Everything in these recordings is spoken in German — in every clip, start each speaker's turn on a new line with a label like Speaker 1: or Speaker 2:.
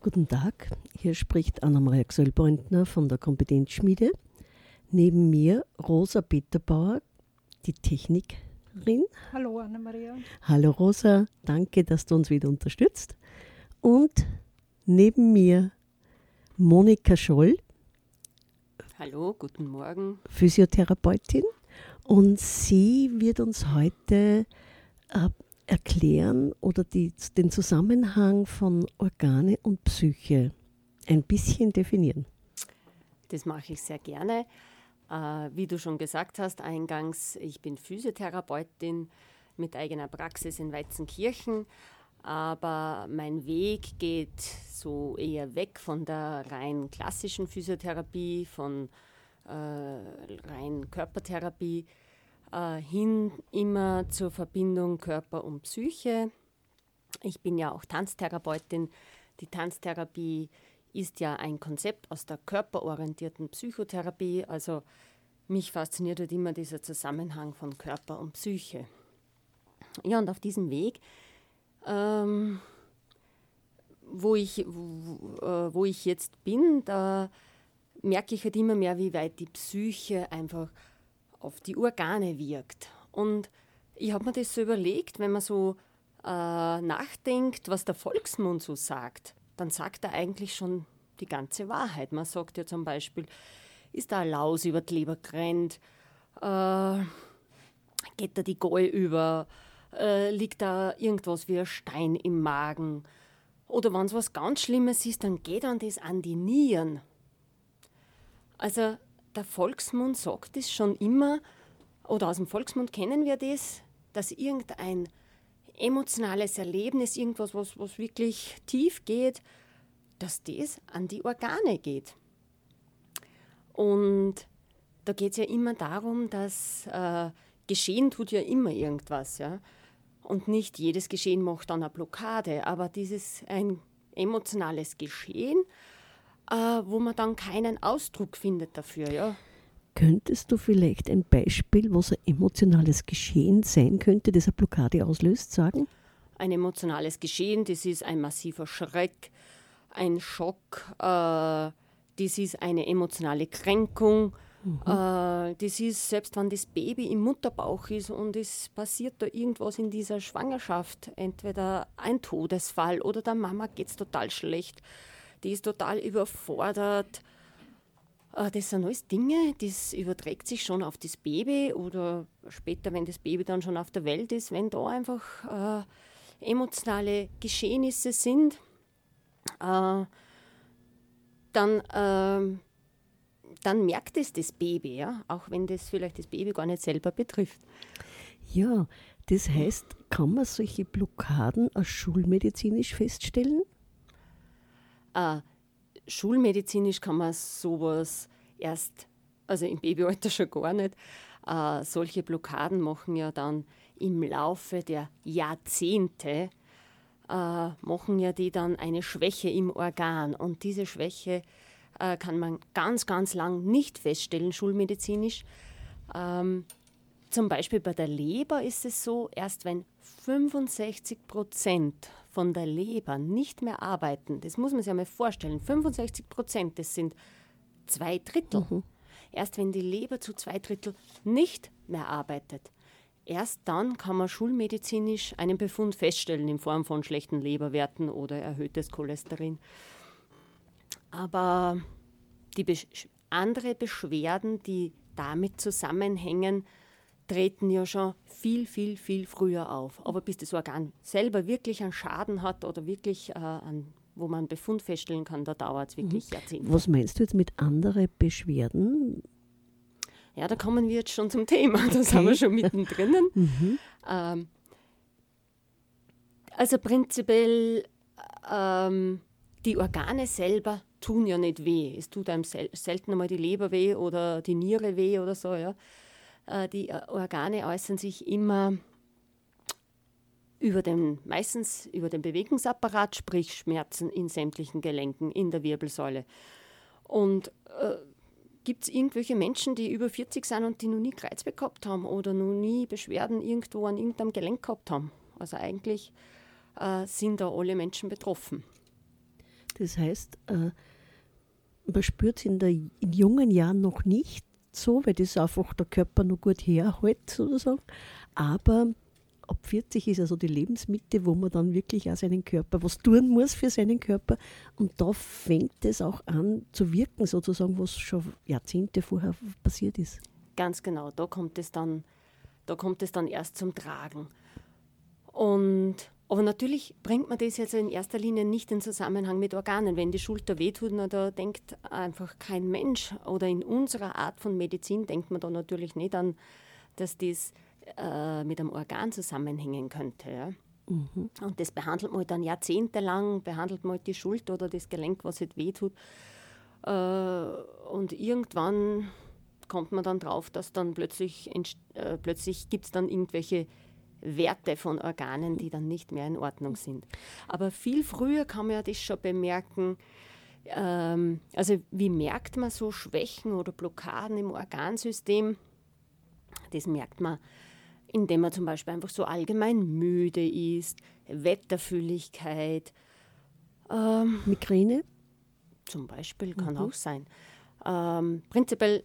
Speaker 1: Guten Tag, hier spricht Anna-Maria Gsöllbrandner von der Kompetenzschmiede. Neben mir Rosa Peterbauer, die Technikerin.
Speaker 2: Hallo Anna-Maria.
Speaker 1: Hallo Rosa, danke, dass du uns wieder unterstützt. Und neben mir Monika Scholl.
Speaker 3: Hallo, guten Morgen.
Speaker 1: Physiotherapeutin. Und sie wird uns heute äh, erklären oder die, den Zusammenhang von Organe und Psyche ein bisschen definieren.
Speaker 3: Das mache ich sehr gerne. Äh, wie du schon gesagt hast, eingangs, ich bin Physiotherapeutin mit eigener Praxis in Weizenkirchen, aber mein Weg geht so eher weg von der rein klassischen Physiotherapie, von äh, rein Körpertherapie äh, hin immer zur Verbindung Körper und Psyche. Ich bin ja auch Tanztherapeutin. Die Tanztherapie ist ja ein Konzept aus der körperorientierten Psychotherapie. Also mich fasziniert halt immer dieser Zusammenhang von Körper und Psyche. Ja, und auf diesem Weg, ähm, wo, ich, wo, äh, wo ich jetzt bin, da merke ich halt immer mehr, wie weit die Psyche einfach auf die Organe wirkt. Und ich habe mir das so überlegt, wenn man so äh, nachdenkt, was der Volksmund so sagt, dann sagt er eigentlich schon die ganze Wahrheit. Man sagt ja zum Beispiel, ist da ein Laus über die Leber gerannt, äh, geht da die Gaul über, äh, liegt da irgendwas wie ein Stein im Magen. Oder wenn es was ganz Schlimmes ist, dann geht dann das an die Nieren. Also der Volksmund sagt es schon immer, oder aus dem Volksmund kennen wir das, dass irgendein emotionales Erlebnis, irgendwas, was, was wirklich tief geht, dass das an die Organe geht. Und da geht es ja immer darum, dass äh, geschehen tut ja immer irgendwas, ja. Und nicht jedes Geschehen macht dann eine Blockade, aber dieses ein emotionales Geschehen äh, wo man dann keinen Ausdruck findet dafür. Ja.
Speaker 1: Könntest du vielleicht ein Beispiel, was ein emotionales Geschehen sein könnte, das eine Blockade auslöst, sagen?
Speaker 3: Ein emotionales Geschehen, das ist ein massiver Schreck, ein Schock, äh, das ist eine emotionale Kränkung. Mhm. Äh, das ist, selbst wenn das Baby im Mutterbauch ist und es passiert da irgendwas in dieser Schwangerschaft, entweder ein Todesfall oder der Mama geht es total schlecht die ist total überfordert. Äh, das sind alles Dinge, das überträgt sich schon auf das Baby oder später, wenn das Baby dann schon auf der Welt ist, wenn da einfach äh, emotionale Geschehnisse sind, äh, dann, äh, dann merkt es das Baby, ja? auch wenn das vielleicht das Baby gar nicht selber betrifft.
Speaker 1: Ja, das heißt, kann man solche Blockaden als schulmedizinisch feststellen?
Speaker 3: Äh, schulmedizinisch kann man sowas erst, also im Babyalter schon gar nicht. Äh, solche Blockaden machen ja dann im Laufe der Jahrzehnte, äh, machen ja die dann eine Schwäche im Organ. Und diese Schwäche äh, kann man ganz, ganz lang nicht feststellen, schulmedizinisch. Ähm, zum Beispiel bei der Leber ist es so, erst wenn 65 Prozent von der Leber nicht mehr arbeiten, das muss man sich einmal vorstellen, 65 Prozent, das sind zwei Drittel. Mhm. Erst wenn die Leber zu zwei Drittel nicht mehr arbeitet, erst dann kann man schulmedizinisch einen Befund feststellen in Form von schlechten Leberwerten oder erhöhtes Cholesterin. Aber die Besch andere Beschwerden, die damit zusammenhängen, treten ja schon viel, viel, viel früher auf. Aber bis das Organ selber wirklich einen Schaden hat oder wirklich äh, an, wo man einen Befund feststellen kann, da dauert es wirklich mhm. Jahrzehnte.
Speaker 1: Was meinst du jetzt mit anderen Beschwerden?
Speaker 3: Ja, da kommen wir jetzt schon zum Thema. Da okay. sind wir schon mittendrin. mhm. ähm, also prinzipiell, ähm, die Organe selber tun ja nicht weh. Es tut einem sel selten einmal die Leber weh oder die Niere weh oder so. Ja. Äh, die äh, Organe äußern sich immer über den, meistens über den Bewegungsapparat, sprich Schmerzen in sämtlichen Gelenken, in der Wirbelsäule. Und äh, gibt es irgendwelche Menschen, die über 40 sind und die noch nie Kreuzweh gehabt haben oder noch nie Beschwerden irgendwo an irgendeinem Gelenk gehabt haben? Also eigentlich äh, sind da alle Menschen betroffen.
Speaker 1: Das heißt, äh, man spürt es in, in jungen Jahren noch nicht so, weil das einfach der Körper noch gut herhält, sozusagen. Aber ab 40 ist also die Lebensmitte, wo man dann wirklich auch seinen Körper was tun muss für seinen Körper. Und da fängt es auch an zu wirken, sozusagen, was schon Jahrzehnte vorher passiert ist.
Speaker 3: Ganz genau, da kommt es dann, da kommt es dann erst zum Tragen. Und aber natürlich bringt man das jetzt in erster Linie nicht in Zusammenhang mit Organen. Wenn die Schulter wehtut, na, da denkt einfach kein Mensch oder in unserer Art von Medizin denkt man da natürlich nicht an, dass das äh, mit einem Organ zusammenhängen könnte. Ja? Mhm. Und das behandelt man dann jahrzehntelang, behandelt man die Schulter oder das Gelenk, was jetzt wehtut. Äh, und irgendwann kommt man dann drauf, dass dann plötzlich, äh, plötzlich gibt es dann irgendwelche Werte von Organen, die dann nicht mehr in Ordnung sind. Aber viel früher kann man ja das schon bemerken. Ähm, also wie merkt man so Schwächen oder Blockaden im Organsystem? Das merkt man indem man zum Beispiel einfach so allgemein müde ist, Wetterfühligkeit.
Speaker 1: Ähm, Migräne?
Speaker 3: Zum Beispiel kann mhm. auch sein. Ähm, prinzipiell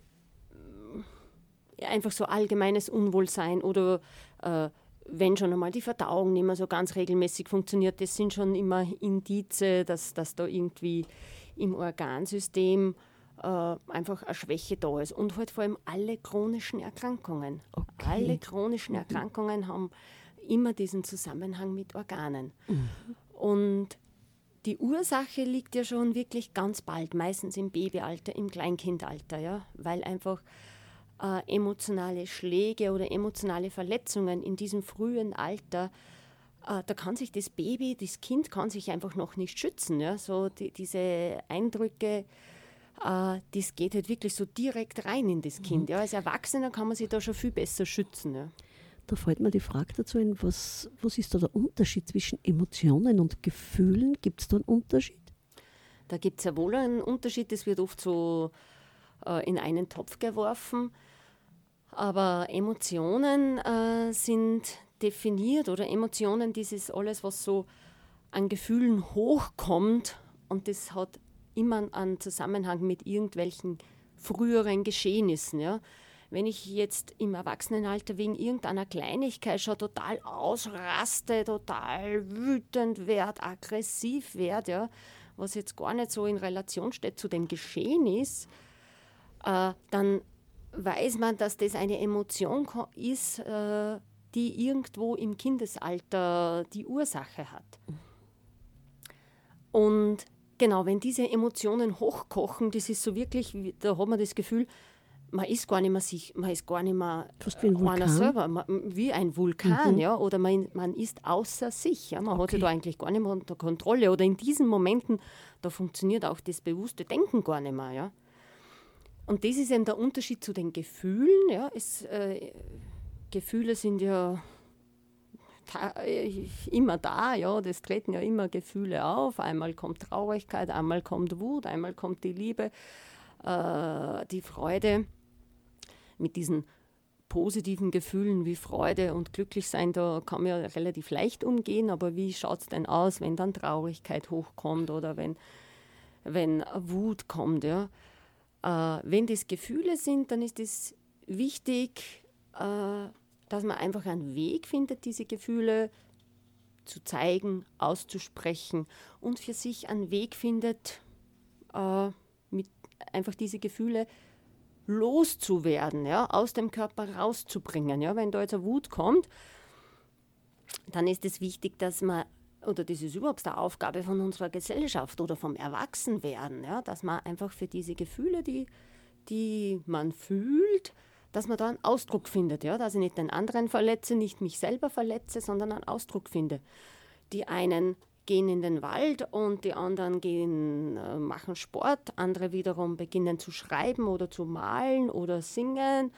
Speaker 3: ja, einfach so allgemeines Unwohlsein oder äh, wenn schon einmal die Verdauung nicht mehr so ganz regelmäßig funktioniert, das sind schon immer Indize, dass, dass da irgendwie im Organsystem äh, einfach eine Schwäche da ist. Und halt vor allem alle chronischen Erkrankungen. Okay. Alle chronischen mhm. Erkrankungen haben immer diesen Zusammenhang mit Organen. Mhm. Und die Ursache liegt ja schon wirklich ganz bald, meistens im Babyalter, im Kleinkindalter, ja, weil einfach äh, emotionale Schläge oder emotionale Verletzungen in diesem frühen Alter, äh, da kann sich das Baby, das Kind kann sich einfach noch nicht schützen. Ja, so die, diese Eindrücke äh, das geht halt wirklich so direkt rein in das Kind. Ja. Als Erwachsener kann man sich da schon viel besser schützen. Ja.
Speaker 1: Da fällt mir die Frage dazu ein, was, was ist da der Unterschied zwischen Emotionen und Gefühlen? Gibt es da einen Unterschied?
Speaker 3: Da gibt es ja wohl einen Unterschied, das wird oft so äh, in einen Topf geworfen. Aber Emotionen äh, sind definiert oder Emotionen, das ist alles, was so an Gefühlen hochkommt und das hat immer einen Zusammenhang mit irgendwelchen früheren Geschehnissen. Ja. Wenn ich jetzt im Erwachsenenalter wegen irgendeiner Kleinigkeit schon total ausraste, total wütend werde, aggressiv werde, ja, was jetzt gar nicht so in Relation steht zu dem Geschehen ist, äh, dann weiß man, dass das eine Emotion ist, äh, die irgendwo im Kindesalter die Ursache hat. Und Genau, wenn diese Emotionen hochkochen, das ist so wirklich, da hat man das Gefühl, man ist gar nicht mehr sich, man ist gar nicht mehr
Speaker 1: wie ein Vulkan.
Speaker 3: selber, man, wie ein Vulkan, mhm. ja, oder man, man ist außer sich, ja, man okay. hat sich da eigentlich gar nicht mehr unter Kontrolle oder in diesen Momenten, da funktioniert auch das bewusste Denken gar nicht mehr, ja. Und das ist eben der Unterschied zu den Gefühlen, ja, es, äh, Gefühle sind ja äh, immer da, ja, das treten ja immer Gefühle auf. Einmal kommt Traurigkeit, einmal kommt Wut, einmal kommt die Liebe, äh, die Freude. Mit diesen positiven Gefühlen wie Freude und Glücklichsein, da kann man ja relativ leicht umgehen, aber wie schaut es denn aus, wenn dann Traurigkeit hochkommt oder wenn, wenn Wut kommt? Ja? Äh, wenn das Gefühle sind, dann ist es wichtig, äh, dass man einfach einen Weg findet, diese Gefühle zu zeigen, auszusprechen und für sich einen Weg findet, äh, mit einfach diese Gefühle loszuwerden, ja, aus dem Körper rauszubringen. Ja. Wenn da jetzt eine Wut kommt, dann ist es wichtig, dass man, oder das ist überhaupt eine Aufgabe von unserer Gesellschaft oder vom Erwachsenwerden, ja, dass man einfach für diese Gefühle, die, die man fühlt, dass man da einen Ausdruck findet, ja? dass ich nicht den anderen verletze, nicht mich selber verletze, sondern einen Ausdruck finde. Die einen gehen in den Wald und die anderen gehen, äh, machen Sport, andere wiederum beginnen zu schreiben oder zu malen oder singen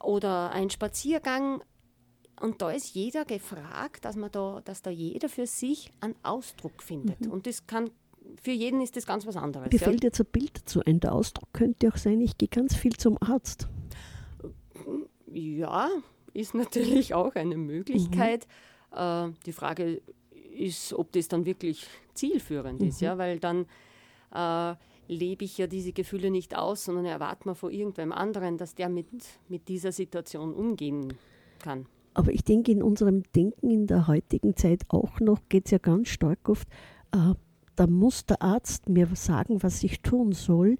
Speaker 3: oder ein Spaziergang. Und da ist jeder gefragt, dass, man da, dass da jeder für sich einen Ausdruck findet. Mhm. Und das kann für jeden ist das ganz was anderes.
Speaker 1: Mir ja? fällt jetzt ein Bild dazu ein. Der Ausdruck könnte auch sein, ich gehe ganz viel zum Arzt.
Speaker 3: Ja, ist natürlich auch eine Möglichkeit. Mhm. Äh, die Frage ist, ob das dann wirklich zielführend mhm. ist, ja, weil dann äh, lebe ich ja diese Gefühle nicht aus, sondern erwarte man von irgendwem anderen, dass der mit, mit dieser Situation umgehen kann.
Speaker 1: Aber ich denke, in unserem Denken in der heutigen Zeit auch noch geht es ja ganz stark oft, äh, da muss der Arzt mir sagen, was ich tun soll,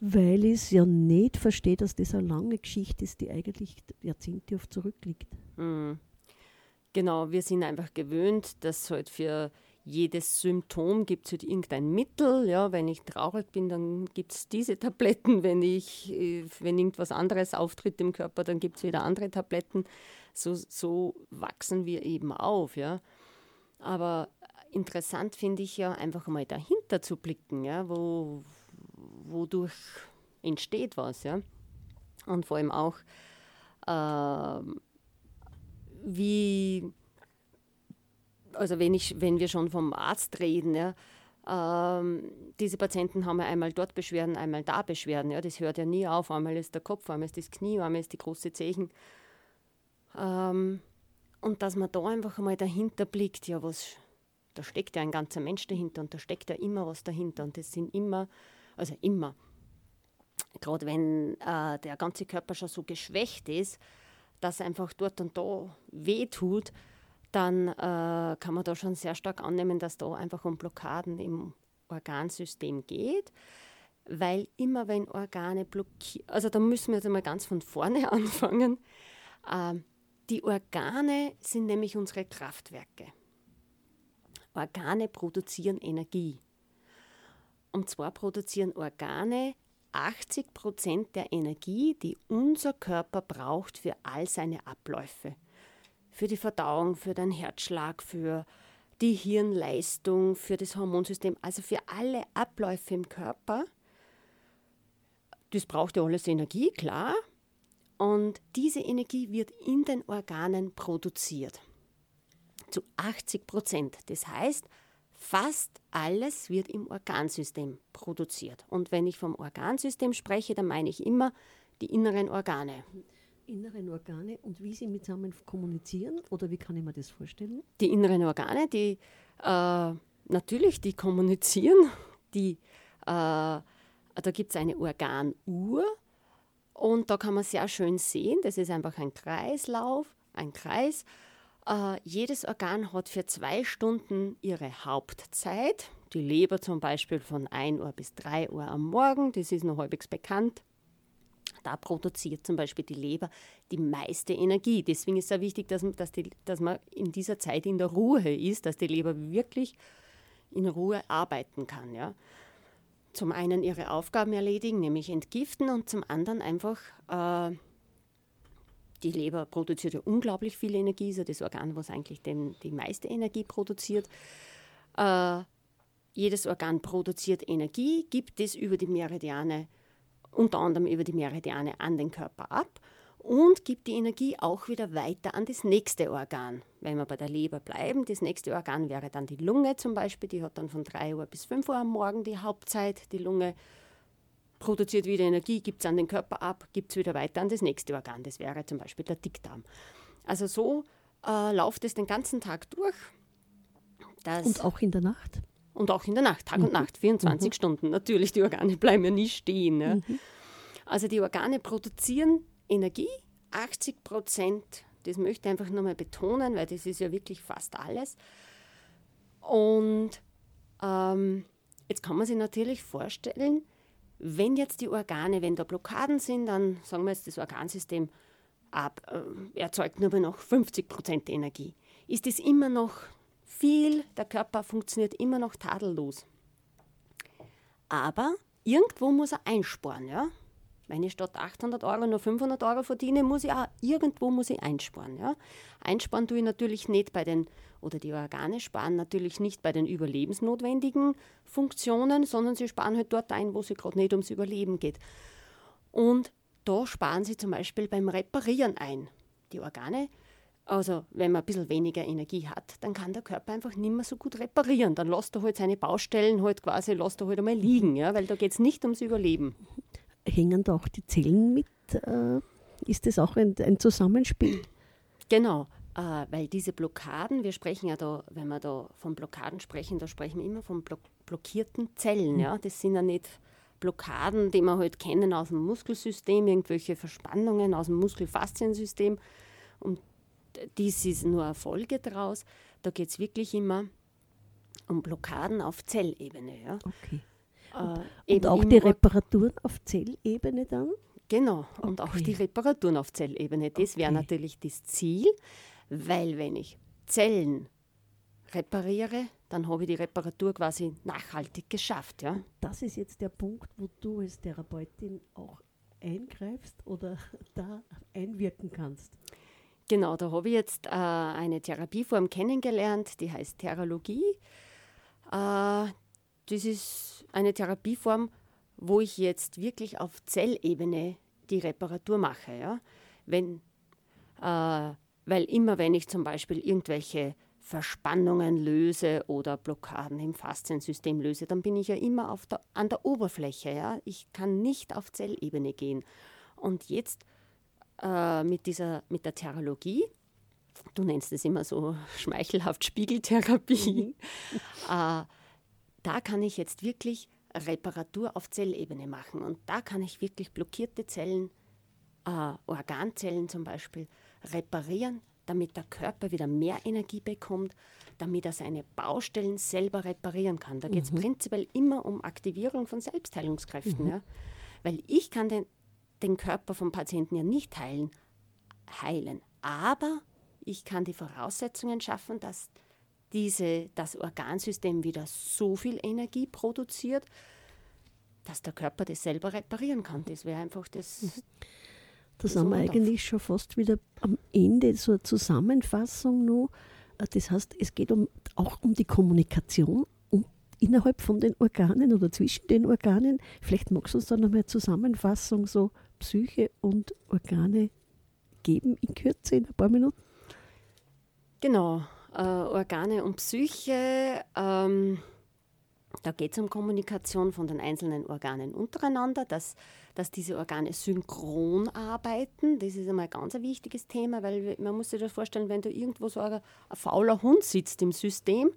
Speaker 1: weil ich es ja nicht verstehe, dass das eine lange Geschichte ist, die eigentlich Jahrzehnte oft zurückliegt. Mhm.
Speaker 3: Genau, wir sind einfach gewöhnt, dass halt für jedes Symptom gibt es halt irgendein Mittel. Ja, wenn ich traurig bin, dann gibt es diese Tabletten. Wenn, ich, äh, wenn irgendwas anderes auftritt im Körper, dann gibt es wieder andere Tabletten. So, so wachsen wir eben auf. Ja. Aber interessant finde ich ja einfach mal dahinter zu blicken, ja, wo, wodurch entsteht was. Ja. Und vor allem auch, äh, wie also wenn, ich, wenn wir schon vom Arzt reden, ja, ähm, diese Patienten haben ja einmal dort Beschwerden, einmal da Beschwerden. Ja, das hört ja nie auf. Einmal ist der Kopf, einmal ist das Knie, einmal ist die große Zechen. Ähm, und dass man da einfach mal dahinter blickt, ja, was, da steckt ja ein ganzer Mensch dahinter und da steckt ja immer was dahinter. Und das sind immer, also immer, gerade wenn äh, der ganze Körper schon so geschwächt ist, dass einfach dort und da weh tut, dann äh, kann man da schon sehr stark annehmen, dass da einfach um Blockaden im Organsystem geht. Weil immer wenn Organe blockieren, also da müssen wir jetzt einmal ganz von vorne anfangen. Äh, die Organe sind nämlich unsere Kraftwerke. Organe produzieren Energie. Und zwar produzieren Organe 80 Prozent der Energie, die unser Körper braucht für all seine Abläufe für die Verdauung, für den Herzschlag, für die Hirnleistung, für das Hormonsystem, also für alle Abläufe im Körper. Das braucht ja alles Energie, klar. Und diese Energie wird in den Organen produziert. Zu 80 Prozent. Das heißt, fast alles wird im Organsystem produziert. Und wenn ich vom Organsystem spreche, dann meine ich immer die inneren Organe
Speaker 1: inneren Organe und wie sie miteinander kommunizieren oder wie kann ich mir das vorstellen?
Speaker 3: Die inneren Organe, die äh, natürlich, die kommunizieren, die, äh, da gibt es eine Organuhr und da kann man sehr schön sehen, das ist einfach ein Kreislauf, ein Kreis. Äh, jedes Organ hat für zwei Stunden ihre Hauptzeit. Die Leber zum Beispiel von 1 Uhr bis 3 Uhr am Morgen, das ist noch halbwegs bekannt. Da produziert zum Beispiel die Leber die meiste Energie. Deswegen ist es sehr wichtig, dass, dass, die, dass man in dieser Zeit in der Ruhe ist, dass die Leber wirklich in Ruhe arbeiten kann. Ja. Zum einen ihre Aufgaben erledigen, nämlich entgiften, und zum anderen einfach, äh, die Leber produziert ja unglaublich viel Energie, ist ja das Organ, was eigentlich den, die meiste Energie produziert. Äh, jedes Organ produziert Energie, gibt es über die Meridiane unter anderem über die Meridiane an den Körper ab und gibt die Energie auch wieder weiter an das nächste Organ. Wenn wir bei der Leber bleiben, das nächste Organ wäre dann die Lunge zum Beispiel, die hat dann von 3 Uhr bis 5 Uhr am Morgen die Hauptzeit. Die Lunge produziert wieder Energie, gibt es an den Körper ab, gibt es wieder weiter an das nächste Organ. Das wäre zum Beispiel der Dickdarm. Also so äh, läuft es den ganzen Tag durch.
Speaker 1: und auch in der Nacht?
Speaker 3: Und auch in der Nacht, Tag mhm. und Nacht, 24 mhm. Stunden. Natürlich, die Organe bleiben ja nie stehen. Ja. Mhm. Also die Organe produzieren Energie, 80 Prozent. Das möchte ich einfach nochmal betonen, weil das ist ja wirklich fast alles. Und ähm, jetzt kann man sich natürlich vorstellen, wenn jetzt die Organe, wenn da Blockaden sind, dann sagen wir jetzt, das Organsystem ab, äh, erzeugt nur noch 50 Prozent Energie. Ist das immer noch viel, der Körper funktioniert immer noch tadellos. Aber irgendwo muss er einsparen. Ja? Wenn ich statt 800 Euro nur 500 Euro verdiene, muss ich auch irgendwo muss ich einsparen. Ja? Einsparen tue ich natürlich nicht bei den, oder die Organe sparen natürlich nicht bei den überlebensnotwendigen Funktionen, sondern sie sparen halt dort ein, wo es gerade nicht ums Überleben geht. Und da sparen sie zum Beispiel beim Reparieren ein. Die Organe also wenn man ein bisschen weniger Energie hat, dann kann der Körper einfach nicht mehr so gut reparieren. Dann lässt er halt seine Baustellen halt quasi, lässt er halt einmal liegen, ja, weil da geht es nicht ums Überleben.
Speaker 1: Hängen da auch die Zellen mit? Äh, ist das auch ein, ein Zusammenspiel?
Speaker 3: Genau. äh, weil diese Blockaden, wir sprechen ja da, wenn wir da von Blockaden sprechen, da sprechen wir immer von blo blockierten Zellen. Ja? Das sind ja nicht Blockaden, die wir halt kennen aus dem Muskelsystem, irgendwelche Verspannungen aus dem Muskelfasziensystem. Und dies ist nur eine Folge daraus. Da geht es wirklich immer um Blockaden auf Zellebene. Ja?
Speaker 1: Okay. Äh, und auch die Reparaturen auf Zellebene dann?
Speaker 3: Genau, und okay. auch die Reparaturen auf Zellebene. Das wäre natürlich das Ziel, weil wenn ich Zellen repariere, dann habe ich die Reparatur quasi nachhaltig geschafft. Ja?
Speaker 1: Das ist jetzt der Punkt, wo du als Therapeutin auch eingreifst oder da einwirken kannst.
Speaker 3: Genau, da habe ich jetzt äh, eine Therapieform kennengelernt, die heißt Theralogie. Äh, das ist eine Therapieform, wo ich jetzt wirklich auf Zellebene die Reparatur mache. Ja? Wenn, äh, weil immer wenn ich zum Beispiel irgendwelche Verspannungen löse oder Blockaden im Fasziensystem löse, dann bin ich ja immer auf der, an der Oberfläche. Ja? Ich kann nicht auf Zellebene gehen. Und jetzt äh, mit, dieser, mit der Therologie, du nennst es immer so schmeichelhaft Spiegeltherapie, mhm. äh, da kann ich jetzt wirklich Reparatur auf Zellebene machen. Und da kann ich wirklich blockierte Zellen, äh, Organzellen zum Beispiel, reparieren, damit der Körper wieder mehr Energie bekommt, damit er seine Baustellen selber reparieren kann. Da geht es mhm. prinzipiell immer um Aktivierung von Selbstheilungskräften. Mhm. Ja? Weil ich kann den, den Körper vom Patienten ja nicht heilen, heilen. Aber ich kann die Voraussetzungen schaffen, dass diese, das Organsystem wieder so viel Energie produziert, dass der Körper das selber reparieren kann. Das wäre einfach das.
Speaker 1: Mhm. Da sind wir eigentlich schon fast wieder am Ende, so eine Zusammenfassung noch. Äh, das heißt, es geht um, auch um die Kommunikation um, innerhalb von den Organen oder zwischen den Organen. Vielleicht magst du uns da noch eine Zusammenfassung, so Psyche und Organe geben in Kürze, in ein paar Minuten?
Speaker 3: Genau äh, Organe und Psyche. Ähm, da geht es um Kommunikation von den einzelnen Organen untereinander, dass, dass diese Organe synchron arbeiten. Das ist einmal ganz ein wichtiges Thema, weil man muss sich das vorstellen, wenn da irgendwo so ein, ein fauler Hund sitzt im System,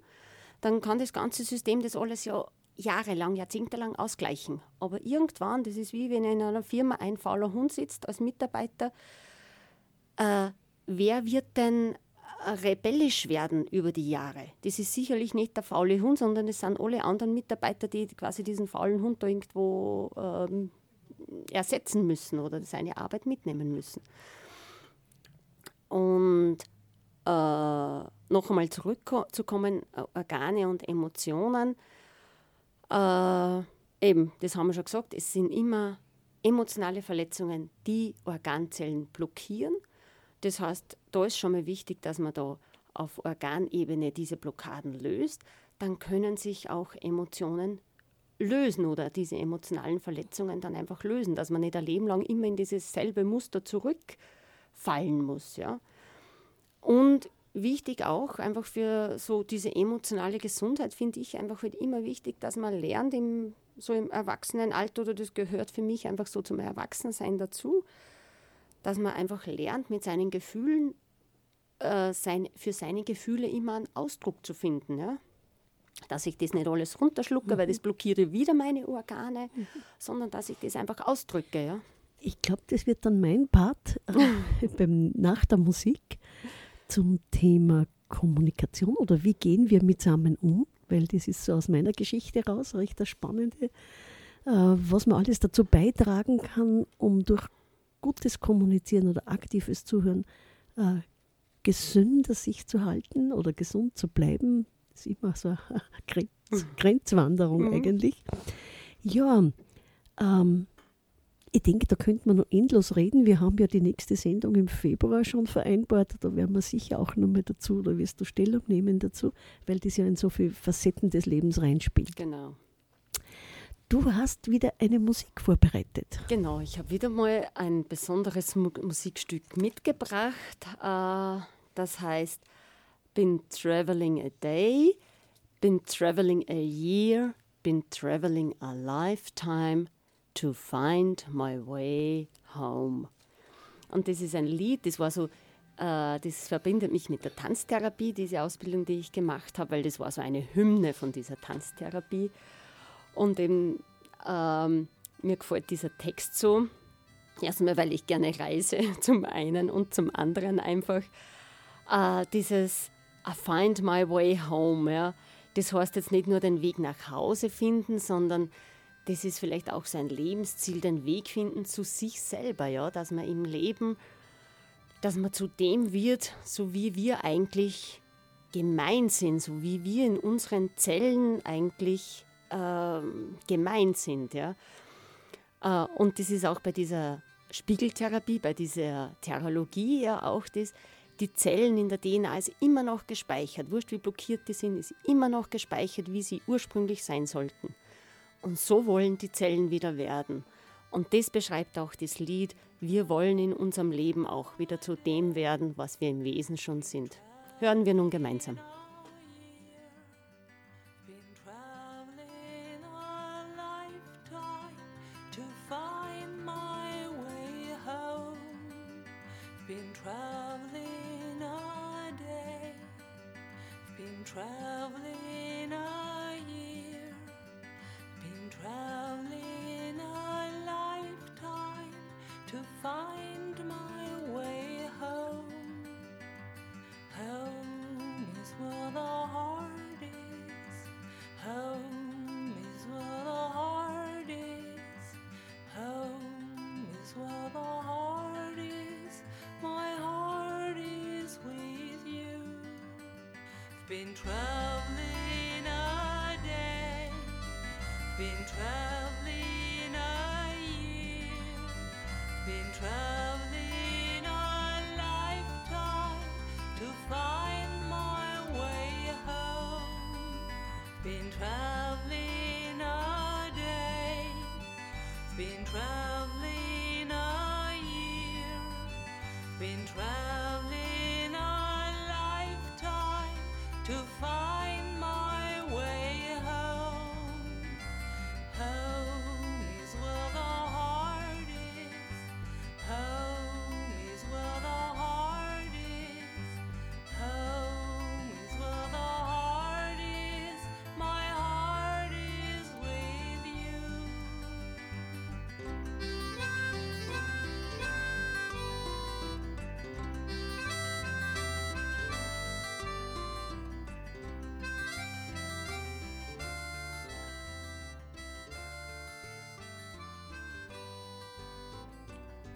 Speaker 3: dann kann das ganze System das alles ja jahrelang, jahrzehntelang ausgleichen. Aber irgendwann, das ist wie wenn in einer Firma ein fauler Hund sitzt als Mitarbeiter, äh, wer wird denn rebellisch werden über die Jahre. Das ist sicherlich nicht der faule Hund, sondern es sind alle anderen Mitarbeiter, die quasi diesen faulen Hund da irgendwo ähm, ersetzen müssen oder seine Arbeit mitnehmen müssen. Und äh, noch einmal zurückzukommen, äh, Organe und Emotionen. Äh, eben, das haben wir schon gesagt, es sind immer emotionale Verletzungen, die Organzellen blockieren das heißt, da ist schon mal wichtig, dass man da auf Organebene diese Blockaden löst. Dann können sich auch Emotionen lösen oder diese emotionalen Verletzungen dann einfach lösen, dass man nicht ein Leben lang immer in dieses selbe Muster zurückfallen muss. Ja. Und wichtig auch, einfach für so diese emotionale Gesundheit, finde ich einfach halt immer wichtig, dass man lernt, im, so im Erwachsenenalter, oder das gehört für mich einfach so zum Erwachsensein dazu, dass man einfach lernt, mit seinen Gefühlen, äh, sein, für seine Gefühle immer einen Ausdruck zu finden. Ja? Dass ich das nicht alles runterschlucke, mhm. weil das blockiere wieder meine Organe, mhm. sondern dass ich das einfach ausdrücke. Ja?
Speaker 1: Ich glaube, das wird dann mein Part äh, beim, nach der Musik zum Thema Kommunikation oder wie gehen wir mitsammen um, weil das ist so aus meiner Geschichte raus recht das Spannende, äh, was man alles dazu beitragen kann, um durch gutes Kommunizieren oder aktives Zuhören äh, gesünder sich zu halten oder gesund zu bleiben. Das ist immer so eine Grenz. Grenzwanderung mhm. eigentlich. Ja, ähm, ich denke, da könnte man noch endlos reden. Wir haben ja die nächste Sendung im Februar schon vereinbart. Da werden wir sicher auch noch mal dazu, oder wirst du Stellung nehmen dazu, weil das ja in so viele Facetten des Lebens reinspielt.
Speaker 3: Genau.
Speaker 1: Du hast wieder eine Musik vorbereitet.
Speaker 3: Genau, ich habe wieder mal ein besonderes Mu Musikstück mitgebracht. Äh, das heißt Been Traveling a Day, Been Traveling a Year, Been Traveling a Lifetime to Find My Way Home. Und das ist ein Lied, das war so
Speaker 4: Äh, das verbindet mich mit der Tanztherapie, diese Ausbildung, die ich gemacht habe, weil das war so eine Hymne von dieser Tanztherapie. Und eben, ähm, mir gefällt dieser Text so. Erstmal, weil ich gerne reise, zum einen und zum anderen einfach äh, dieses I find my way home. Ja. Das heißt jetzt nicht nur den Weg nach Hause finden, sondern das ist vielleicht auch sein Lebensziel, den Weg finden zu sich selber, ja, dass man im Leben, dass man zu dem wird, so wie wir eigentlich gemeint sind, so wie wir in unseren Zellen eigentlich äh, gemeint sind. Ja. Äh, und das ist auch bei dieser Spiegeltherapie, bei dieser Therologie ja auch das, die Zellen in der DNA ist immer noch gespeichert. Wurscht, wie blockiert die sind, ist immer noch gespeichert, wie sie ursprünglich sein sollten. Und so wollen die Zellen wieder werden. Und das beschreibt auch das Lied, wir wollen in unserem Leben auch wieder zu dem werden, was wir im Wesen schon sind. Hören wir nun gemeinsam.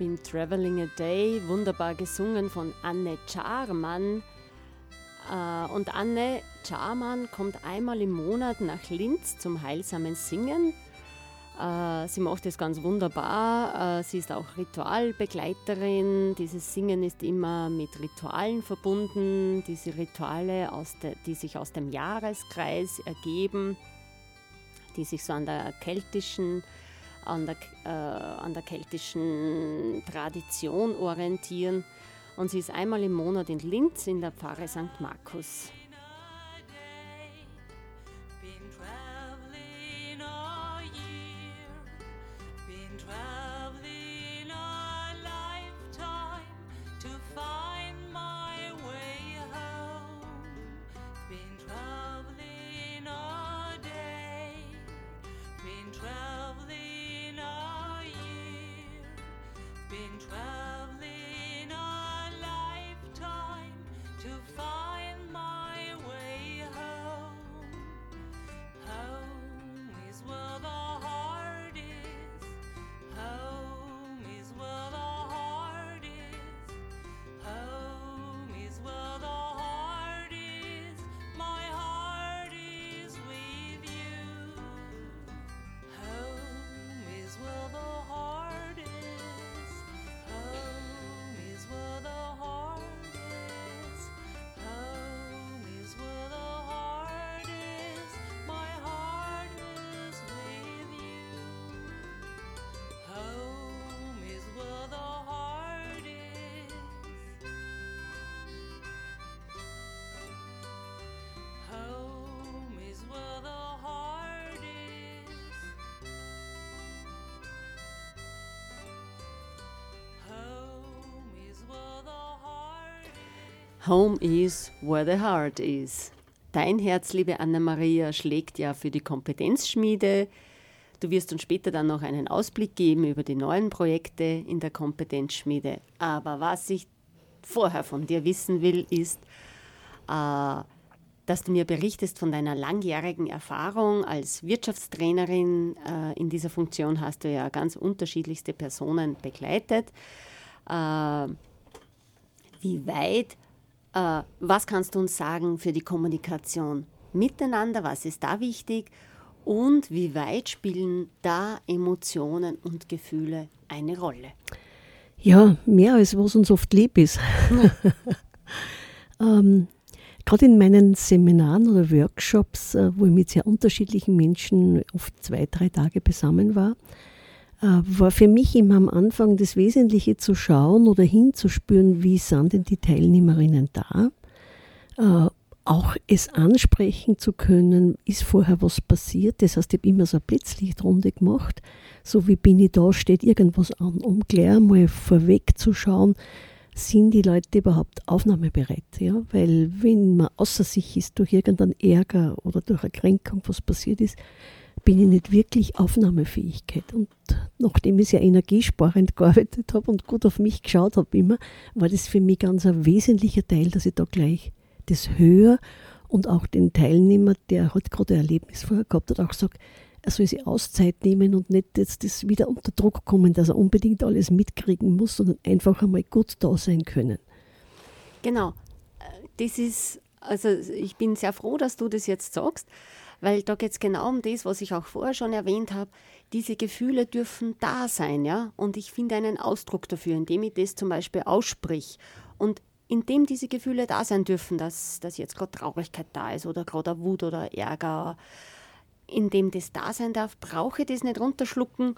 Speaker 3: Been Traveling a Day,
Speaker 4: wunderbar gesungen von Anne Charman. Äh, und Anne Charman kommt einmal im Monat nach Linz zum heilsamen Singen. Äh, sie macht es ganz wunderbar. Äh, sie ist auch Ritualbegleiterin. Dieses Singen ist immer mit Ritualen verbunden. Diese Rituale, die sich aus dem Jahreskreis ergeben, die sich so an der keltischen an der, äh, an der keltischen Tradition orientieren. Und sie ist einmal im Monat in Linz in der Pfarre St. Markus.
Speaker 3: Home is where the heart is. Dein Herz, liebe Anna-Maria, schlägt ja für die Kompetenzschmiede. Du wirst uns später dann noch einen Ausblick geben über die neuen Projekte in der Kompetenzschmiede. Aber was ich vorher von dir wissen will, ist, äh, dass du mir berichtest von deiner langjährigen Erfahrung als Wirtschaftstrainerin. Äh, in dieser Funktion hast du ja ganz unterschiedlichste Personen begleitet. Äh, wie weit, äh, was kannst du uns sagen für die Kommunikation miteinander? Was ist da wichtig? Und wie weit spielen da Emotionen und Gefühle eine Rolle?
Speaker 1: Ja, mehr als was uns oft lieb ist. ähm, Gerade in meinen Seminaren oder Workshops, äh, wo ich mit sehr unterschiedlichen Menschen oft zwei, drei Tage beisammen war, war für mich immer am Anfang das Wesentliche zu schauen oder hinzuspüren, wie sind denn die Teilnehmerinnen da. Äh, auch es ansprechen zu können, ist vorher was passiert. Das heißt, ich habe immer so eine Blitzlichtrunde gemacht. So wie bin ich da, steht irgendwas an, um gleich mal vorweg zu schauen, sind die Leute überhaupt aufnahmebereit? Ja? Weil wenn man außer sich ist durch irgendeinen Ärger oder durch eine Kränkung, was passiert ist, bin ich nicht wirklich Aufnahmefähigkeit. Und nachdem ich sehr energiesparend gearbeitet habe und gut auf mich geschaut habe immer, war das für mich ganz ein wesentlicher Teil, dass ich da gleich das höre und auch den Teilnehmer, der halt gerade ein Erlebnis vorher gehabt hat, auch sagt, er soll sich Auszeit nehmen und nicht jetzt das wieder unter Druck kommen, dass er unbedingt alles mitkriegen muss, sondern einfach einmal gut da sein können.
Speaker 3: Genau. Das ist, also ich bin sehr froh, dass du das jetzt sagst, weil da geht es genau um das, was ich auch vorher schon erwähnt habe. Diese Gefühle dürfen da sein, ja. Und ich finde einen Ausdruck dafür, indem ich das zum Beispiel aussprich. Und indem diese Gefühle da sein dürfen, dass, dass jetzt gerade Traurigkeit da ist oder gerade Wut oder Ärger, indem das da sein darf, brauche ich das nicht runterschlucken.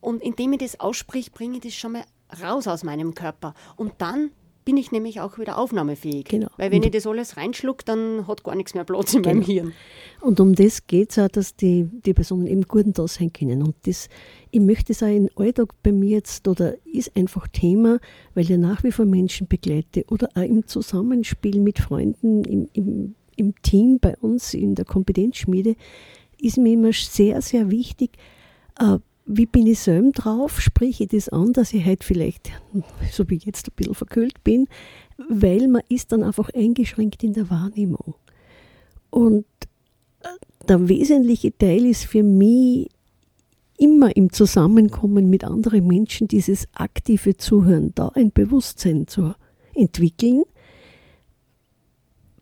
Speaker 3: Und indem ich das aussprich, bringe ich das schon mal raus aus meinem Körper. Und dann bin ich nämlich auch wieder aufnahmefähig.
Speaker 1: Genau.
Speaker 3: Weil wenn
Speaker 1: Und-
Speaker 3: ich das alles reinschluck, dann hat gar nichts mehr Platz in
Speaker 1: Genau.
Speaker 3: meinem Hirn.
Speaker 1: Und um das geht es auch, dass die, die Personen eben gut da sein können. Und das, ich möchte es auch im Alltag bei mir jetzt, oder ist einfach Thema, weil ich nach wie vor Menschen begleite oder auch im Zusammenspiel mit Freunden, im, im, im Team bei uns in der Kompetenzschmiede, ist mir immer sehr, sehr wichtig, äh, wie bin ich selber drauf? Spreche ich das an, dass ich halt vielleicht, so wie jetzt, ein bisschen verkühlt bin, weil man ist dann einfach eingeschränkt in der Wahrnehmung. Und äh, der wesentliche Teil ist für mich immer im Zusammenkommen mit anderen Menschen dieses aktive Zuhören, da ein Bewusstsein zu entwickeln.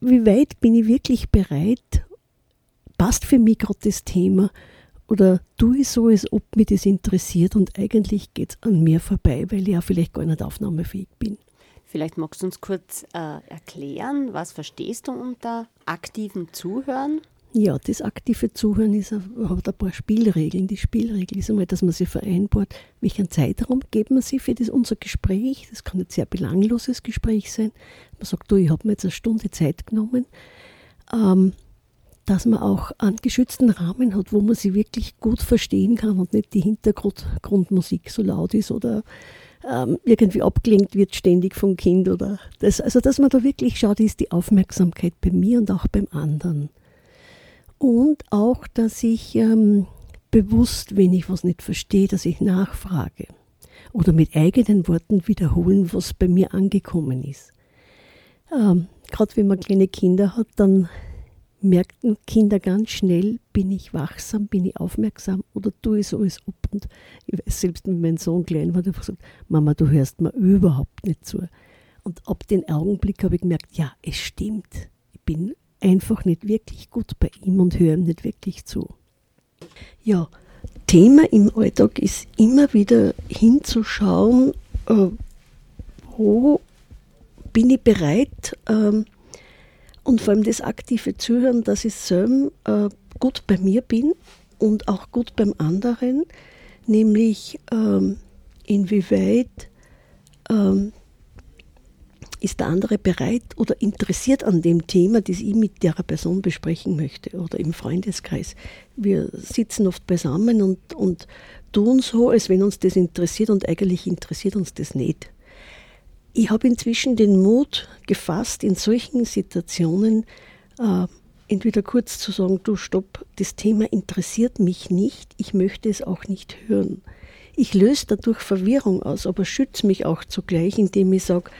Speaker 1: Wie weit bin ich wirklich bereit? Passt für mich gerade das Thema? Oder tue ich so, als ob mich das interessiert und eigentlich geht es an mir vorbei, weil ich ja vielleicht gar nicht aufnahmefähig bin.
Speaker 3: Vielleicht magst du uns kurz äh, erklären, was verstehst du unter aktivem Zuhören?
Speaker 1: Ja, das aktive Zuhören ist, hat ein paar Spielregeln. Die Spielregel ist einmal, dass man sich vereinbart, welchen Zeitraum geben wir sich für das, unser Gespräch. Das kann ein sehr belangloses Gespräch sein. Man sagt, du, ich habe mir jetzt eine Stunde Zeit genommen. Ähm, dass man auch einen geschützten Rahmen hat, wo man sie wirklich gut verstehen kann und nicht die Hintergrundmusik so laut ist oder ähm, irgendwie abgelenkt wird ständig vom Kind oder das. Also dass man da wirklich schaut, ist die Aufmerksamkeit bei mir und auch beim anderen. Und auch, dass ich ähm, bewusst, wenn ich was nicht verstehe, dass ich nachfrage oder mit eigenen Worten wiederholen, was bei mir angekommen ist. Ähm, Gerade wenn man kleine Kinder hat, dann merken Kinder ganz schnell, bin ich wachsam, bin ich aufmerksam oder tue ich so als ob. Und ich weiß, selbst wenn mein Sohn klein war, der gesagt, Mama, du hörst mir überhaupt nicht zu. Und ab dem Augenblick habe ich gemerkt, ja, es stimmt. Ich bin einfach nicht wirklich gut bei ihm und höre ihm nicht wirklich zu. Ja, Thema im Alltag ist immer wieder hinzuschauen, äh, wo bin ich bereit ähm, und vor allem das aktive Zuhören, dass ich selber äh, gut bei mir bin und auch gut beim anderen, nämlich ähm, inwieweit ähm, ist der andere bereit oder interessiert an dem Thema, das ich mit der Person besprechen möchte oder im Freundeskreis. Wir sitzen oft beisammen und, und tun so, als wenn uns das interessiert und eigentlich interessiert uns das nicht. Ich habe inzwischen den Mut gefasst, in solchen Situationen äh, entweder kurz zu sagen, du stopp, das Thema interessiert mich nicht, ich möchte es auch nicht hören. Ich löse dadurch Verwirrung aus, aber schütze mich auch zugleich, indem ich sage,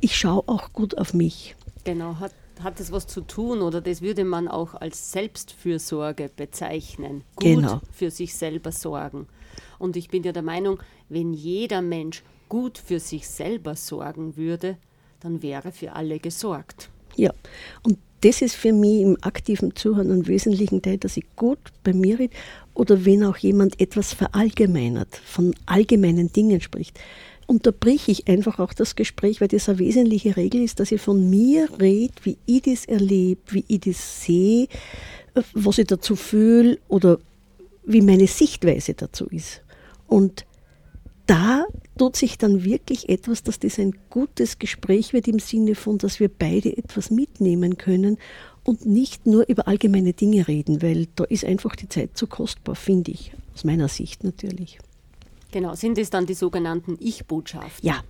Speaker 1: ich schaue auch gut auf mich.
Speaker 3: Genau, hat, hat das was zu tun oder das würde man auch als Selbstfürsorge bezeichnen. Gut
Speaker 1: Genau.
Speaker 3: für sich selber sorgen. Und ich bin ja der Meinung, wenn jeder Mensch gut für sich selber sorgen würde, dann wäre für alle gesorgt.
Speaker 1: Ja, und das ist für mich im aktiven Zuhören ein wesentlichen Teil, dass ich gut bei mir rede oder wenn auch jemand etwas verallgemeinert, von allgemeinen Dingen spricht, unterbrich ich einfach auch das Gespräch, weil das eine wesentliche Regel ist, dass ich von mir rede, wie ich das erlebe, wie ich das sehe, äh, was ich dazu fühle oder wie meine Sichtweise dazu ist. Und da tut sich dann wirklich etwas, dass das ein gutes Gespräch wird im Sinne von, dass wir beide etwas mitnehmen können und nicht nur über allgemeine Dinge reden, weil da ist einfach die Zeit zu kostbar, finde ich, aus meiner Sicht natürlich.
Speaker 3: Genau, sind es dann die sogenannten Ich-Botschaften?
Speaker 1: Ja,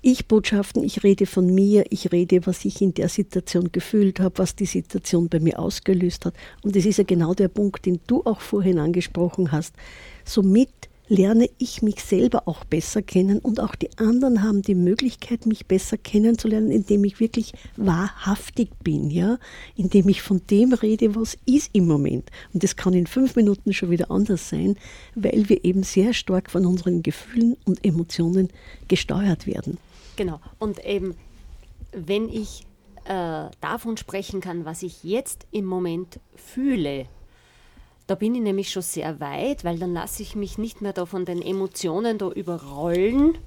Speaker 1: Ich-Botschaften, ich rede von mir, ich rede, was ich in der Situation gefühlt habe, was die Situation bei mir ausgelöst hat. Und das ist ja genau der Punkt, den du auch vorhin angesprochen hast. Somit lerne ich mich selber auch besser kennen und auch die anderen haben die Möglichkeit, mich besser kennenzulernen, indem ich wirklich wahrhaftig bin, ja, indem ich von dem rede, was ist im Moment. Und das kann in fünf Minuten schon wieder anders sein, weil wir eben sehr stark von unseren Gefühlen und Emotionen gesteuert werden.
Speaker 3: Genau. Und eben, wenn ich äh, davon sprechen kann, was ich jetzt im Moment fühle, da bin ich nämlich schon sehr weit, weil dann lasse ich mich nicht mehr da von den Emotionen da überrollen,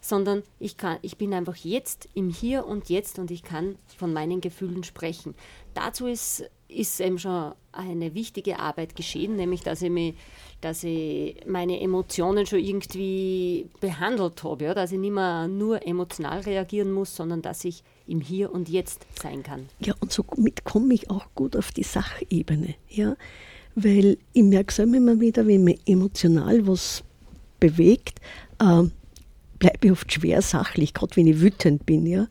Speaker 3: sondern ich, kann, ich bin einfach jetzt im Hier und Jetzt und ich kann von meinen Gefühlen sprechen. Dazu ist, ist eben schon eine wichtige Arbeit geschehen, nämlich dass ich, mich, dass ich meine Emotionen schon irgendwie behandelt habe, ja? dass ich nicht mehr nur emotional reagieren muss, sondern dass ich im Hier und Jetzt sein kann.
Speaker 1: Ja, und somit komme ich auch gut auf die Sachebene. Ja? Weil ich merke es immer wieder, wenn mich emotional was bewegt, äh, bleibe ich oft schwer sachlich, gerade wenn ich wütend bin. Ja?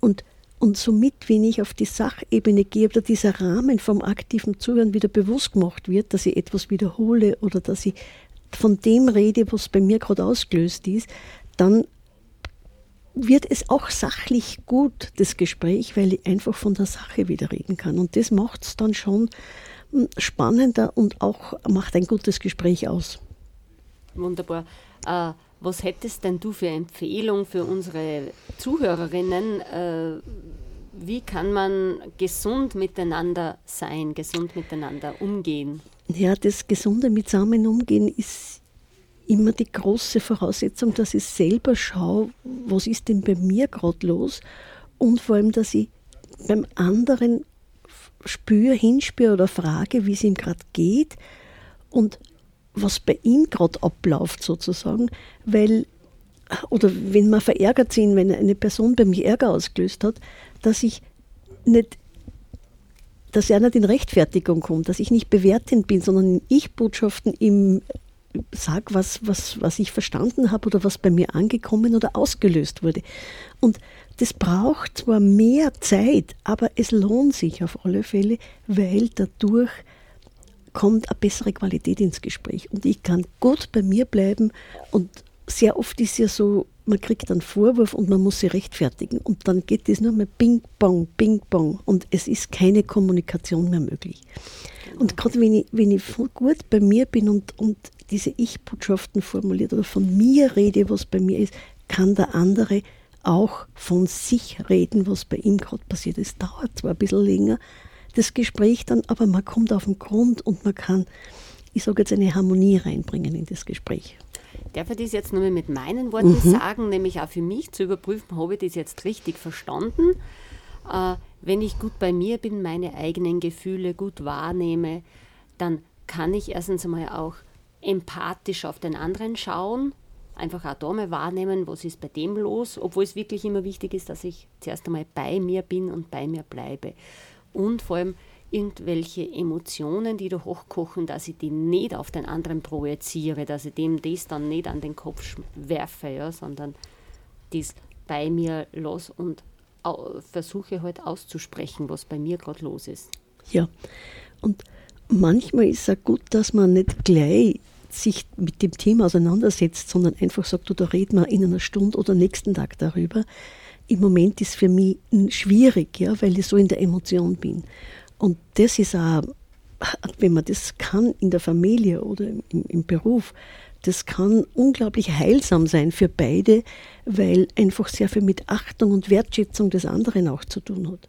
Speaker 1: Und, und somit, wenn ich auf die Sachebene gehe oder dieser Rahmen vom aktiven Zuhören wieder bewusst gemacht wird, dass ich etwas wiederhole oder dass ich von dem rede, was bei mir gerade ausgelöst ist, dann wird es auch sachlich gut, das Gespräch, weil ich einfach von der Sache wieder reden kann. Und das macht es dann schon spannender und auch macht ein gutes Gespräch aus.
Speaker 3: Wunderbar. Äh, was hättest denn du für Empfehlung für unsere Zuhörerinnen? Äh, wie kann man gesund miteinander sein, gesund miteinander umgehen?
Speaker 1: Ja, das gesunde Mitsammen umgehen ist immer die große Voraussetzung, dass ich selber schaue, was ist denn bei mir gerade los und vor allem, dass ich beim anderen spüre, hinspüre oder frage, wie es ihm gerade geht und was bei ihm gerade abläuft sozusagen, weil oder wenn man verärgert sind, wenn eine Person bei mir Ärger ausgelöst hat, dass ich nicht dass er nicht in Rechtfertigung kommt, dass ich nicht bewertend bin, sondern in Ich-Botschaften ihm sage, was, was, was ich verstanden habe oder was bei mir angekommen oder ausgelöst wurde. Und das braucht zwar mehr Zeit, aber es lohnt sich auf alle Fälle, weil dadurch kommt eine bessere Qualität ins Gespräch. Und ich kann gut bei mir bleiben und sehr oft ist ja so, man kriegt einen Vorwurf und man muss sich rechtfertigen. Und dann geht das nur mehr Ping-Pong, Ping-Pong. Und es ist keine Kommunikation mehr möglich. Und gerade wenn ich, wenn ich gut bei mir bin und, und diese Ich-Botschaften formuliert oder von mir rede, was bei mir ist, kann der andere auch von sich reden, was bei ihm gerade passiert ist. Dauert zwar ein bisschen länger, das Gespräch dann, aber man kommt auf den Grund und man kann, ich sage jetzt, eine Harmonie reinbringen in das Gespräch.
Speaker 3: Darf ich das jetzt nur mit meinen Worten
Speaker 1: Mhm.
Speaker 3: sagen, nämlich auch für mich zu überprüfen, habe ich das jetzt richtig verstanden? Äh, wenn ich gut bei mir bin, meine eigenen Gefühle gut wahrnehme, dann kann ich erstens einmal auch empathisch auf den anderen schauen, einfach auch da mal wahrnehmen, was ist bei dem los, obwohl es wirklich immer wichtig ist, dass ich zuerst einmal bei mir bin und bei mir bleibe. Und vor allem irgendwelche Emotionen, die da hochkochen, dass ich die nicht auf den anderen projiziere, dass ich dem das dann nicht an den Kopf werfe, ja, sondern dies bei mir los und versuche halt auszusprechen, was bei mir gerade los ist.
Speaker 1: Ja, und manchmal ist es auch gut, dass man nicht gleich sich mit dem Thema auseinandersetzt, sondern einfach sagt, du, da reden wir in einer Stunde oder nächsten Tag darüber. Im Moment ist für mich schwierig, ja, weil ich so in der Emotion bin. Und das ist auch, wenn man das kann in der Familie oder im, im Beruf, das kann unglaublich heilsam sein für beide, weil einfach sehr viel mit Achtung und Wertschätzung des anderen auch zu tun hat.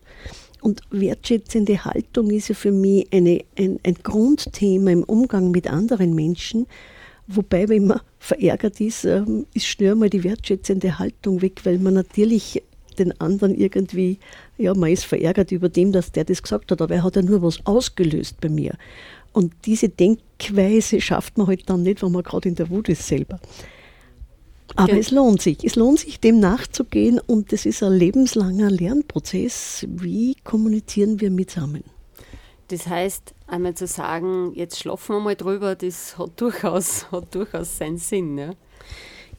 Speaker 1: Und wertschätzende Haltung ist ja für mich eine, ein, ein Grundthema im Umgang mit anderen Menschen. Wobei, wenn man verärgert ist, ähm, ist schnell mal die wertschätzende Haltung weg, weil man natürlich den anderen irgendwie, ja, man ist verärgert über dem, dass der das gesagt hat, aber er hat ja nur was ausgelöst bei mir. Und diese Denkweise schafft man halt dann nicht, wenn man gerade in der Wut ist selber. Aber
Speaker 3: Gen-
Speaker 1: es lohnt sich. Es lohnt sich, dem nachzugehen und das ist ein lebenslanger Lernprozess. Wie kommunizieren wir miteinander?
Speaker 3: Das heißt, einmal zu sagen, jetzt schlafen wir mal drüber, das hat durchaus, hat durchaus seinen Sinn. Ja?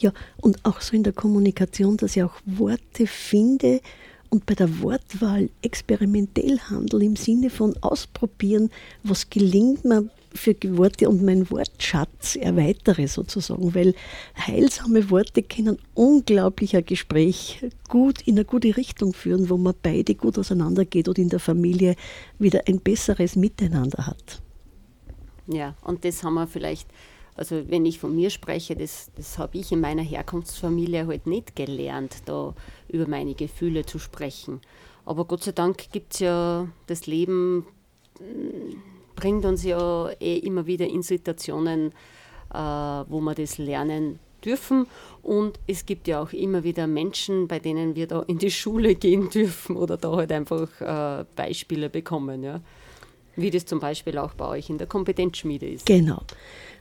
Speaker 1: Ja, und auch so in der Kommunikation, dass ich auch Worte finde und bei der Wortwahl experimentell handle im Sinne von ausprobieren, was gelingt mir für Worte und mein Wortschatz erweitere sozusagen, weil heilsame Worte können unglaublich ein Gespräch gut in eine gute Richtung führen, wo man beide gut auseinandergeht und in der Familie wieder ein besseres Miteinander hat.
Speaker 3: Ja, und das haben wir vielleicht, also wenn ich von mir spreche, das, das habe ich in meiner Herkunftsfamilie halt nicht gelernt, da über meine Gefühle zu sprechen. Aber Gott sei Dank gibt es ja, das Leben mm, bringt uns ja eh immer wieder in Situationen, äh, wo wir das lernen dürfen. Und es gibt ja auch immer wieder Menschen, bei denen wir da in die Schule gehen dürfen oder da halt einfach äh, Beispiele bekommen. Ja. Wie das zum Beispiel auch bei euch in der Kompetenzschmiede ist.
Speaker 1: Genau.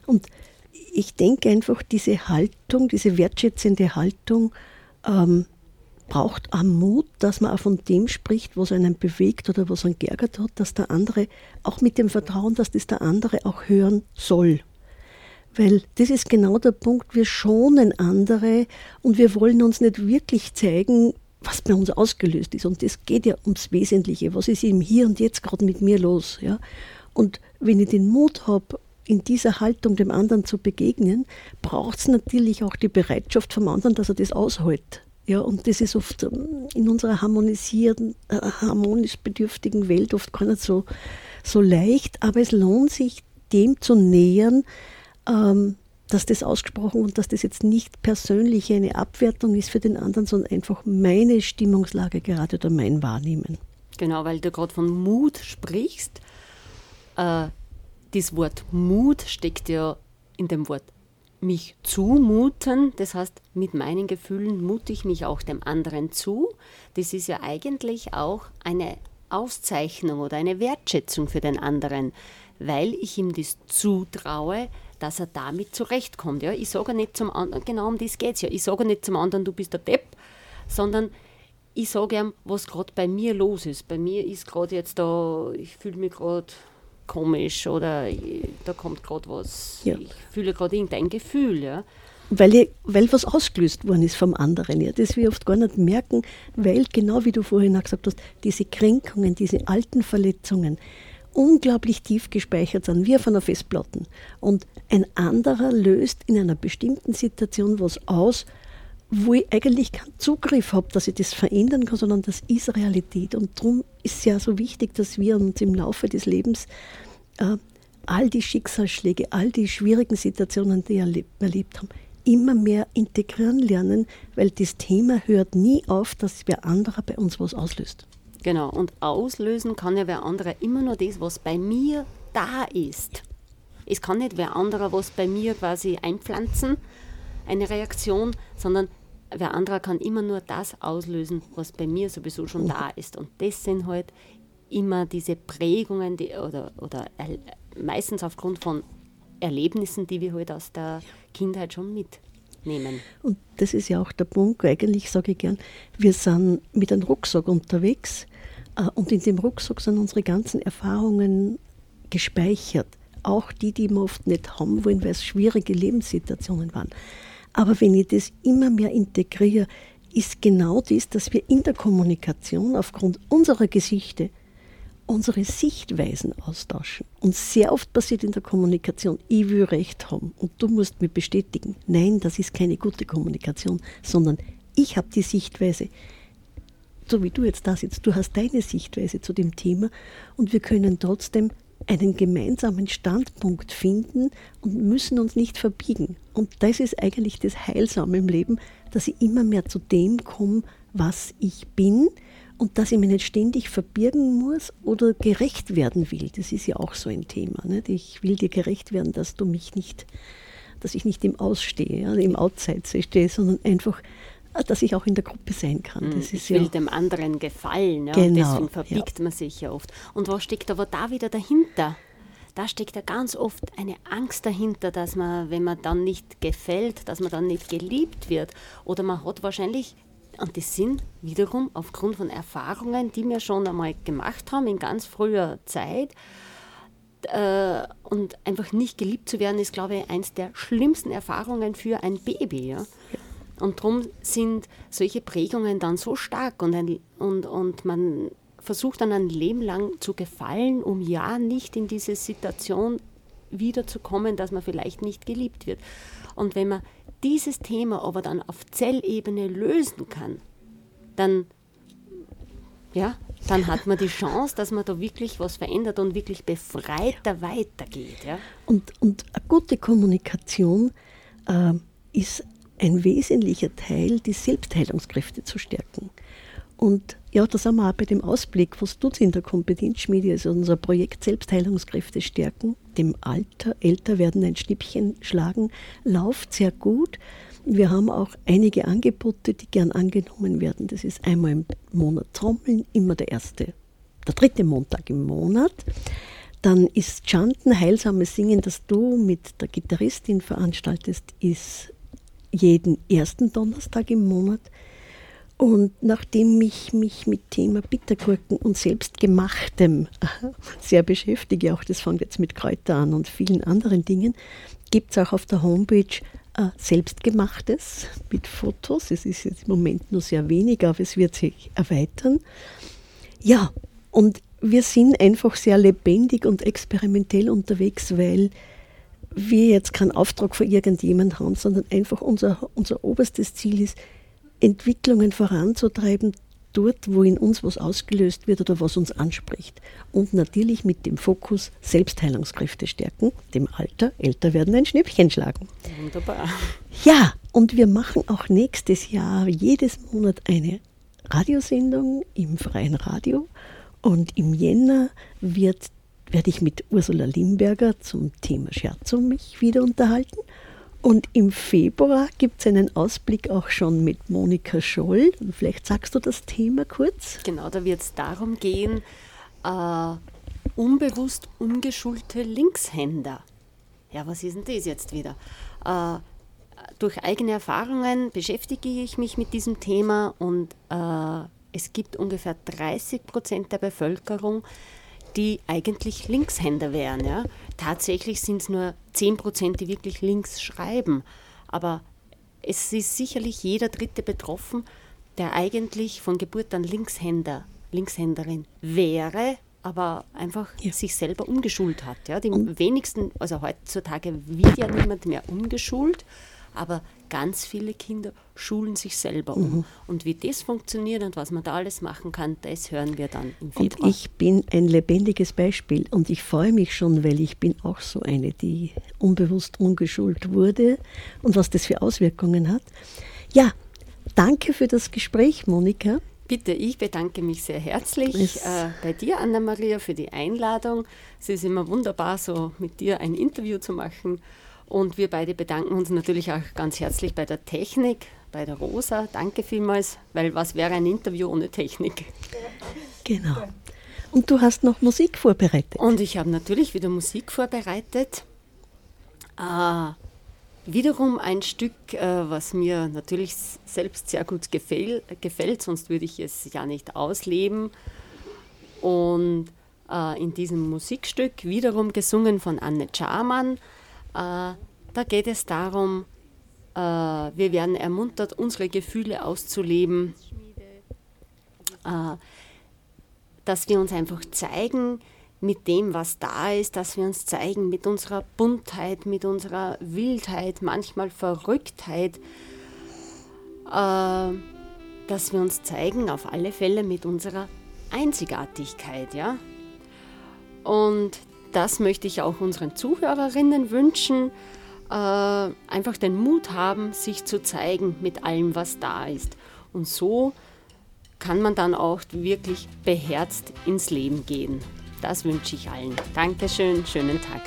Speaker 1: Und ich denke einfach, diese Haltung, diese wertschätzende Haltung ähm, braucht auch Mut, dass man auch von dem spricht, was einen bewegt oder was einen geärgert hat, dass der andere auch mit dem Vertrauen, dass das der andere auch hören soll. Weil das ist genau der Punkt, wir schonen andere und wir wollen uns nicht wirklich zeigen, was bei uns ausgelöst ist. Und es geht ja ums Wesentliche. Was ist im Hier und Jetzt gerade mit mir los? Ja? Und wenn ich den Mut habe, in dieser Haltung dem anderen zu begegnen, braucht es natürlich auch die Bereitschaft vom anderen, dass er das aushält. Ja, und das ist oft ähm, in unserer harmonisierten, äh, harmonisch bedürftigen Welt oft gar nicht so, so leicht, aber es lohnt sich, dem zu nähern, ähm, dass das ausgesprochen und dass das jetzt nicht persönlich eine Abwertung ist für den anderen, sondern einfach meine Stimmungslage gerade oder mein Wahrnehmen.
Speaker 3: Genau, weil du gerade von Mut sprichst. Äh, das Wort Mut steckt ja in dem Wort mich zumuten. Das heißt, mit meinen Gefühlen mute ich mich auch dem anderen zu. Das ist ja eigentlich auch eine Auszeichnung oder eine Wertschätzung für den anderen, weil ich ihm das zutraue, dass er damit zurechtkommt. Ja? Ich sage nicht zum anderen, genau um das geht es ja. Ich sage nicht zum anderen, du bist der Depp, sondern ich sage ihm, was gerade bei mir los ist. Bei mir ist gerade jetzt da, ich fühle mich gerade komisch oder da kommt gerade was,
Speaker 1: Ja.
Speaker 3: ich fühle gerade irgendein Gefühl. Ja?
Speaker 1: Weil, ich, weil was ausgelöst worden ist vom anderen, ja, das wir oft gar nicht merken, weil genau wie du vorhin auch gesagt hast, diese Kränkungen, diese alten Verletzungen unglaublich tief gespeichert sind, wie auf einer Festplatte. Und ein anderer löst in einer bestimmten Situation was aus, wo ich eigentlich keinen Zugriff habe, dass ich das verändern kann, sondern das ist Realität. Und darum ist es ja so wichtig, dass wir uns im Laufe des Lebens äh, all die Schicksalsschläge, all die schwierigen Situationen, die wir erleb erlebt haben, immer mehr integrieren lernen, weil das Thema hört nie auf, dass wer anderer bei uns was auslöst.
Speaker 3: Genau, und auslösen kann ja wer anderer immer nur das, was bei mir da ist. Es kann nicht wer anderer was bei mir quasi einpflanzen, eine Reaktion, sondern wer anderer kann immer nur das auslösen, was bei mir sowieso schon da ist. Und das sind halt immer diese Prägungen, die, oder, oder er, meistens aufgrund von Erlebnissen, die wir halt aus der Kindheit schon mitnehmen.
Speaker 1: Und das ist ja auch der Punkt, eigentlich sage ich gern, wir sind mit einem Rucksack unterwegs äh, und in dem Rucksack sind unsere ganzen Erfahrungen gespeichert. Auch die, die wir oft nicht haben wollen, weil es schwierige Lebenssituationen waren. Aber wenn ich das immer mehr integriere, ist genau das, dass wir in der Kommunikation aufgrund unserer Gesichte unsere Sichtweisen austauschen. Und sehr oft passiert in der Kommunikation, ich will Recht haben und du musst mir bestätigen. Nein, das ist keine gute Kommunikation, sondern ich habe die Sichtweise, so wie du jetzt da sitzt, du hast deine Sichtweise zu dem Thema und wir können trotzdem einen gemeinsamen Standpunkt finden und müssen uns nicht verbiegen. Und das ist eigentlich das Heilsame im Leben, dass ich immer mehr zu dem komme, was ich bin und dass ich mich nicht ständig verbirgen muss oder gerecht werden will. Das ist ja auch so ein Thema. Nicht? Ich will dir gerecht werden, dass du mich nicht, dass ich nicht im Ausstehe, im Outside stehe, sondern einfach, dass ich auch in der Gruppe sein kann. Das
Speaker 3: ich will
Speaker 1: ja,
Speaker 3: dem anderen gefallen. Ja?
Speaker 1: Genau,
Speaker 3: Deswegen verbiegt man sich ja oft. Und was steckt aber da wieder dahinter? Da steckt ja ganz oft eine Angst dahinter, dass man, wenn man dann nicht gefällt, dass man dann nicht geliebt wird. Oder man hat wahrscheinlich, und das sind wiederum aufgrund von Erfahrungen, die wir schon einmal gemacht haben in ganz früher Zeit, äh, und einfach nicht geliebt zu werden, ist, glaube ich, eines der schlimmsten Erfahrungen für ein Baby. Ja? Und darum sind solche Prägungen dann so stark und, ein, und, und man versucht dann ein Leben lang zu gefallen, um ja nicht in diese Situation wiederzukommen, dass man vielleicht nicht geliebt wird. Und wenn man dieses Thema aber dann auf Zellebene lösen kann, dann ja, dann hat man die Chance, dass man da wirklich was verändert und wirklich befreiter weitergeht. Ja?
Speaker 1: Und, und eine gute Kommunikation äh, ist ein wesentlicher Teil, die Selbstheilungskräfte zu stärken. Und ja, da sind wir auch bei dem Ausblick, was tut in der Kompetenzschmiede, also unser Projekt Selbstheilungskräfte stärken, dem Alter, älter werden ein Schnippchen schlagen, läuft sehr gut. Wir haben auch einige Angebote, die gern angenommen werden. Das ist einmal im Monat Trommeln, immer der erste, der dritte Montag im Monat. Dann ist Chanten, heilsames Singen, das du mit der Gitarristin veranstaltest, ist jeden ersten Donnerstag im Monat. Und nachdem ich mich mit Thema Bittergurken und Selbstgemachtem sehr beschäftige, auch das fängt jetzt mit Kräuter an und vielen anderen Dingen, gibt es auch auf der Homepage äh, Selbstgemachtes mit Fotos. Es ist jetzt im Moment nur sehr wenig, aber es wird sich erweitern. Ja, und wir sind einfach sehr lebendig und experimentell unterwegs, weil wir jetzt keinen Auftrag von irgendjemandem haben, sondern einfach unser, unser oberstes Ziel ist, Entwicklungen voranzutreiben, dort, wo in uns was ausgelöst wird oder was uns anspricht. Und natürlich mit dem Fokus Selbstheilungskräfte stärken, dem Alter, älter werden, ein Schnippchen schlagen.
Speaker 3: Wunderbar.
Speaker 1: Ja, und wir machen auch nächstes Jahr jedes Monat eine Radiosendung im freien Radio. Und im Jänner wird, werde ich mit Ursula Limberger zum Thema Scherzo mich wieder unterhalten. Und im Februar gibt es einen Ausblick auch schon mit Monika Scholl. Vielleicht sagst du das Thema kurz?
Speaker 3: Genau, da wird es darum gehen, äh, unbewusst ungeschulte Linkshänder. Ja, was ist denn das jetzt wieder? Äh, durch eigene Erfahrungen beschäftige ich mich mit diesem Thema und äh, es gibt ungefähr 30 Prozent der Bevölkerung, die eigentlich Linkshänder wären. Ja? Tatsächlich sind es nur 10 Prozent, die wirklich links schreiben. Aber es ist sicherlich jeder Dritte betroffen, der eigentlich von Geburt an Linkshänder, Linkshänderin wäre, aber einfach
Speaker 1: Ja.
Speaker 3: sich selber umgeschult hat. Ja? Die wenigsten, also heutzutage wird ja niemand mehr umgeschult, aber ganz viele Kinder schulen sich selber
Speaker 1: Mhm.
Speaker 3: um. Und wie das funktioniert und was man da alles machen kann, das hören wir dann im
Speaker 1: Und
Speaker 3: Februar.
Speaker 1: ich bin ein lebendiges Beispiel und ich freue mich schon, weil ich bin auch so eine, die unbewusst ungeschult wurde und was das für Auswirkungen hat. Ja, danke für das Gespräch, Monika.
Speaker 3: Bitte, ich bedanke mich sehr herzlich äh, bei dir, Anna-Maria, für die Einladung. Es ist immer wunderbar, so mit dir ein Interview zu machen. Und wir beide bedanken uns natürlich auch ganz herzlich bei der Technik, bei der Rosa. Danke vielmals, weil was wäre ein Interview ohne Technik?
Speaker 1: Genau. Und du hast noch Musik vorbereitet.
Speaker 3: Und ich habe natürlich wieder Musik vorbereitet. Äh, wiederum ein Stück, äh, was mir natürlich selbst sehr gut gefäll, gefällt, sonst würde ich es ja nicht ausleben. Und äh, in diesem Musikstück, wiederum gesungen von Anne Charman, äh, da geht es darum,
Speaker 4: äh, wir werden ermuntert, unsere Gefühle auszuleben, äh, dass wir uns einfach zeigen mit dem, was da ist, dass wir uns zeigen mit unserer Buntheit, mit unserer Wildheit, manchmal Verrücktheit, dass wir uns zeigen auf alle Fälle mit unserer Einzigartigkeit, ja. Und das möchte ich auch unseren Zuhörerinnen wünschen. Äh, einfach den Mut haben, sich zu zeigen mit allem, was da ist. Und so kann man dann auch wirklich beherzt ins Leben gehen. Das wünsche ich allen. Dankeschön, schönen Tag.